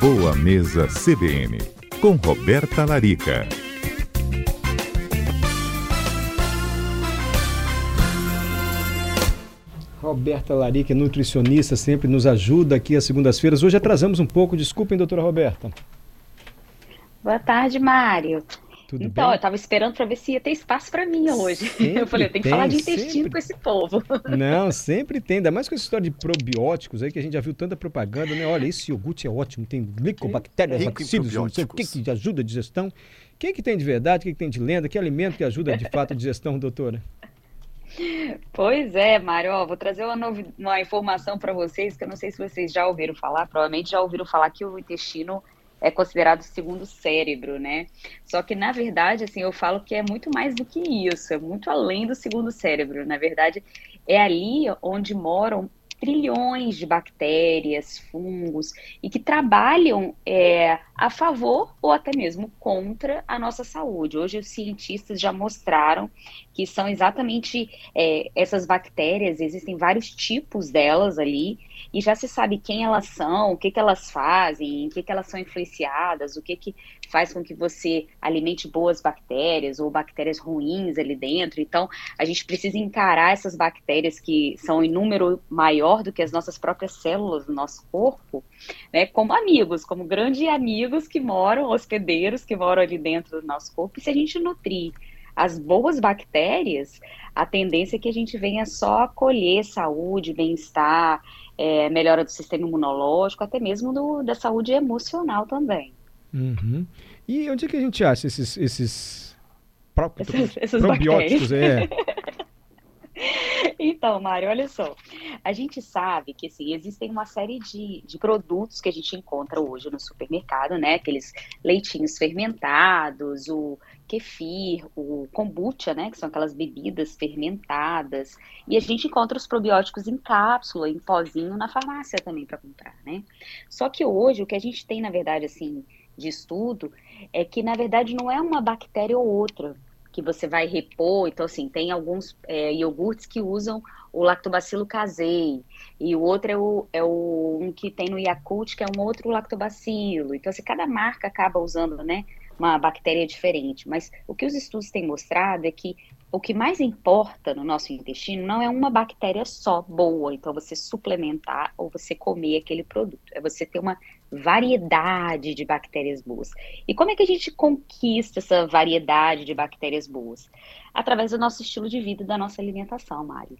Boa Mesa CBN, com Roberta Larica. Roberta Larica, nutricionista, sempre nos ajuda aqui às segundas-feiras. Hoje atrasamos um pouco, desculpem, doutora Roberta. Boa tarde, Mário. Tudo então, bem? eu estava esperando para ver se ia ter espaço para mim hoje. Sempre eu falei, eu tenho que falar de intestino sempre... com esse povo. Não, sempre tem, ainda mais com essa história de probióticos aí, que a gente já viu tanta propaganda, né? Olha, esse iogurte é ótimo, tem glicobactérias, bacilos, não sei o que que ajuda a digestão. O que, que tem de verdade, o que, que tem de lenda, que alimento que ajuda de fato a digestão, doutora? Pois é, Mário, ó, vou trazer uma, uma informação para vocês que eu não sei se vocês já ouviram falar, provavelmente já ouviram falar que o intestino é considerado o segundo cérebro, né? Só que, na verdade, assim, eu falo que é muito mais do que isso, é muito além do segundo cérebro. Na verdade, é ali onde moram trilhões de bactérias, fungos, e que trabalham é, a favor ou até mesmo contra a nossa saúde. Hoje, os cientistas já mostraram que são exatamente é, essas bactérias, existem vários tipos delas ali, e já se sabe quem elas são, o que, que elas fazem, em que, que elas são influenciadas, o que, que faz com que você alimente boas bactérias ou bactérias ruins ali dentro. Então, a gente precisa encarar essas bactérias que são em número maior do que as nossas próprias células do nosso corpo, né, como amigos, como grandes amigos que moram, hospedeiros que moram ali dentro do nosso corpo. E se a gente nutrir as boas bactérias, a tendência é que a gente venha só colher saúde, bem-estar, é, melhora do sistema imunológico, até mesmo do, da saúde emocional também. Uhum. E onde é que a gente acha esses, esses, pró esses, esses probióticos? É. Então, Mário, olha só. A gente sabe que assim, existem uma série de, de produtos que a gente encontra hoje no supermercado, né? Aqueles leitinhos fermentados, o kefir, o kombucha, né? Que são aquelas bebidas fermentadas. E a gente encontra os probióticos em cápsula, em pozinho, na farmácia também para comprar, né? Só que hoje o que a gente tem, na verdade, assim, de estudo é que, na verdade, não é uma bactéria ou outra que você vai repor. Então, assim, tem alguns é, iogurtes que usam o lactobacilo casei, e o outro é o, é o um que tem no Yakult, que é um outro lactobacilo. Então, assim, cada marca acaba usando, né, uma bactéria diferente. Mas o que os estudos têm mostrado é que o que mais importa no nosso intestino não é uma bactéria só boa, então você suplementar ou você comer aquele produto, é você ter uma variedade de bactérias boas. E como é que a gente conquista essa variedade de bactérias boas? Através do nosso estilo de vida, da nossa alimentação, Mari.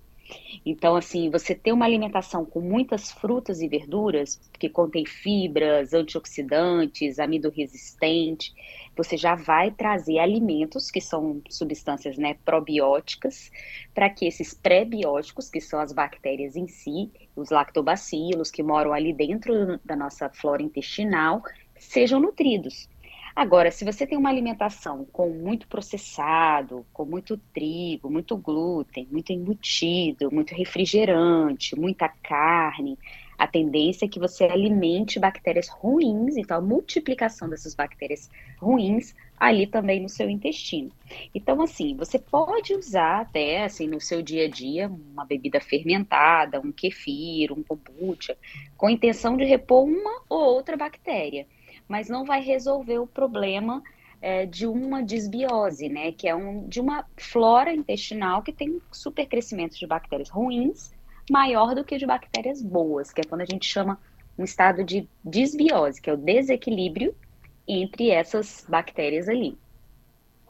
Então, assim, você ter uma alimentação com muitas frutas e verduras, que contém fibras, antioxidantes, amido resistente, você já vai trazer alimentos que são substâncias né, probióticas, para que esses pré-bióticos, que são as bactérias em si, os lactobacilos que moram ali dentro da nossa flora intestinal, sejam nutridos. Agora, se você tem uma alimentação com muito processado, com muito trigo, muito glúten, muito embutido, muito refrigerante, muita carne, a tendência é que você alimente bactérias ruins, então a multiplicação dessas bactérias ruins ali também no seu intestino. Então, assim, você pode usar até, assim, no seu dia a dia, uma bebida fermentada, um kefir, um kombucha, com a intenção de repor uma ou outra bactéria mas não vai resolver o problema é, de uma disbiose, né? Que é um, de uma flora intestinal que tem supercrescimento de bactérias ruins maior do que de bactérias boas, que é quando a gente chama um estado de disbiose, que é o desequilíbrio entre essas bactérias ali.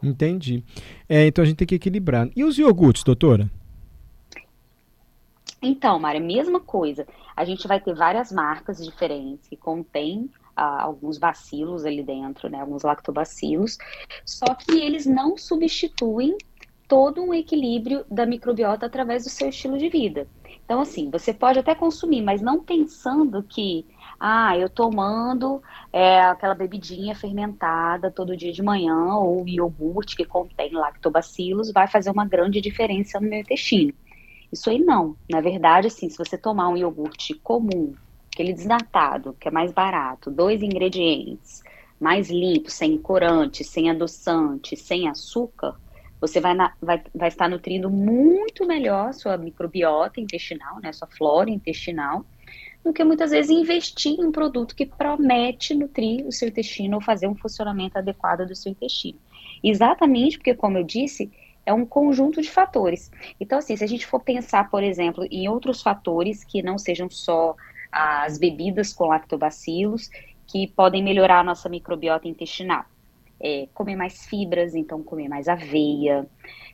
Entendi. É, então a gente tem que equilibrar. E os iogurtes, doutora? Então, Mara, mesma coisa. A gente vai ter várias marcas diferentes que contêm alguns bacilos ali dentro, né, alguns lactobacilos, só que eles não substituem todo um equilíbrio da microbiota através do seu estilo de vida. Então, assim, você pode até consumir, mas não pensando que, ah, eu tomando é, aquela bebidinha fermentada todo dia de manhã, ou iogurte que contém lactobacilos, vai fazer uma grande diferença no meu intestino. Isso aí não. Na verdade, assim, se você tomar um iogurte comum, aquele desnatado, que é mais barato, dois ingredientes, mais limpo, sem corante, sem adoçante, sem açúcar, você vai, na, vai, vai estar nutrindo muito melhor sua microbiota intestinal, né, sua flora intestinal, do que muitas vezes investir em um produto que promete nutrir o seu intestino ou fazer um funcionamento adequado do seu intestino. Exatamente porque, como eu disse, é um conjunto de fatores. Então, assim, se a gente for pensar, por exemplo, em outros fatores que não sejam só as bebidas com lactobacilos, que podem melhorar a nossa microbiota intestinal. É, comer mais fibras, então comer mais aveia,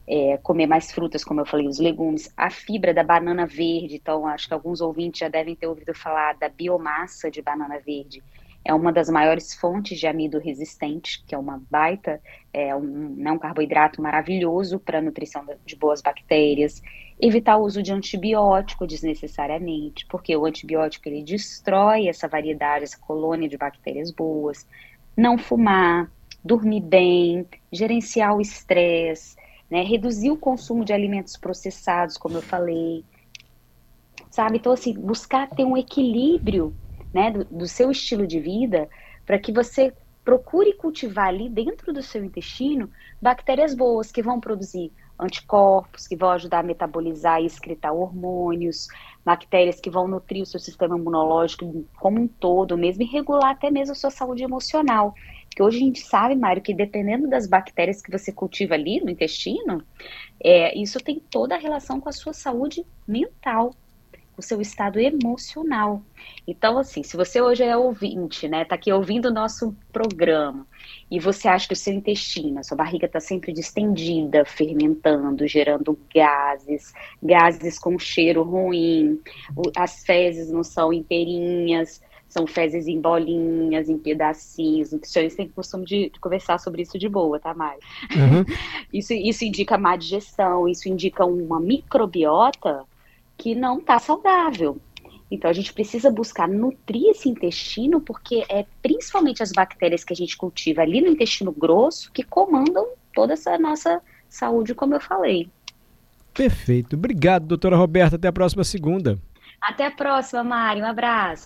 é, comer mais frutas, como eu falei, os legumes, a fibra da banana verde, então acho que alguns ouvintes já devem ter ouvido falar da biomassa de banana verde, é uma das maiores fontes de amido resistente, que é uma baita, é um, né, um carboidrato maravilhoso para a nutrição de boas bactérias. Evitar o uso de antibiótico desnecessariamente, porque o antibiótico ele destrói essa variedade, essa colônia de bactérias boas. Não fumar, dormir bem, gerenciar o estresse, né, reduzir o consumo de alimentos processados, como eu falei. Sabe? Então, assim, buscar ter um equilíbrio né, do, do seu estilo de vida, para que você procure cultivar ali dentro do seu intestino bactérias boas que vão produzir anticorpos, que vão ajudar a metabolizar e excretar hormônios, bactérias que vão nutrir o seu sistema imunológico como um todo, mesmo e regular até mesmo a sua saúde emocional. Porque hoje a gente sabe, Mário, que dependendo das bactérias que você cultiva ali no intestino, é, isso tem toda a relação com a sua saúde mental o seu estado emocional. Então, assim, se você hoje é ouvinte, né, tá aqui ouvindo o nosso programa, e você acha que o seu intestino, a sua barriga está sempre distendida, fermentando, gerando gases, gases com cheiro ruim, as fezes não são inteirinhas, são fezes em bolinhas, em pedacinhos. Nutricionistas têm costume de, de, conversar sobre isso de boa, tá, Mário? Uhum. isso, isso indica má digestão, isso indica uma microbiota que não está saudável. Então a gente precisa buscar nutrir esse intestino, porque é principalmente as bactérias que a gente cultiva ali no intestino grosso que comandam toda essa nossa saúde, como eu falei. Perfeito. Obrigado, doutora Roberta. Até a próxima segunda. Até a próxima, Mari. Um abraço.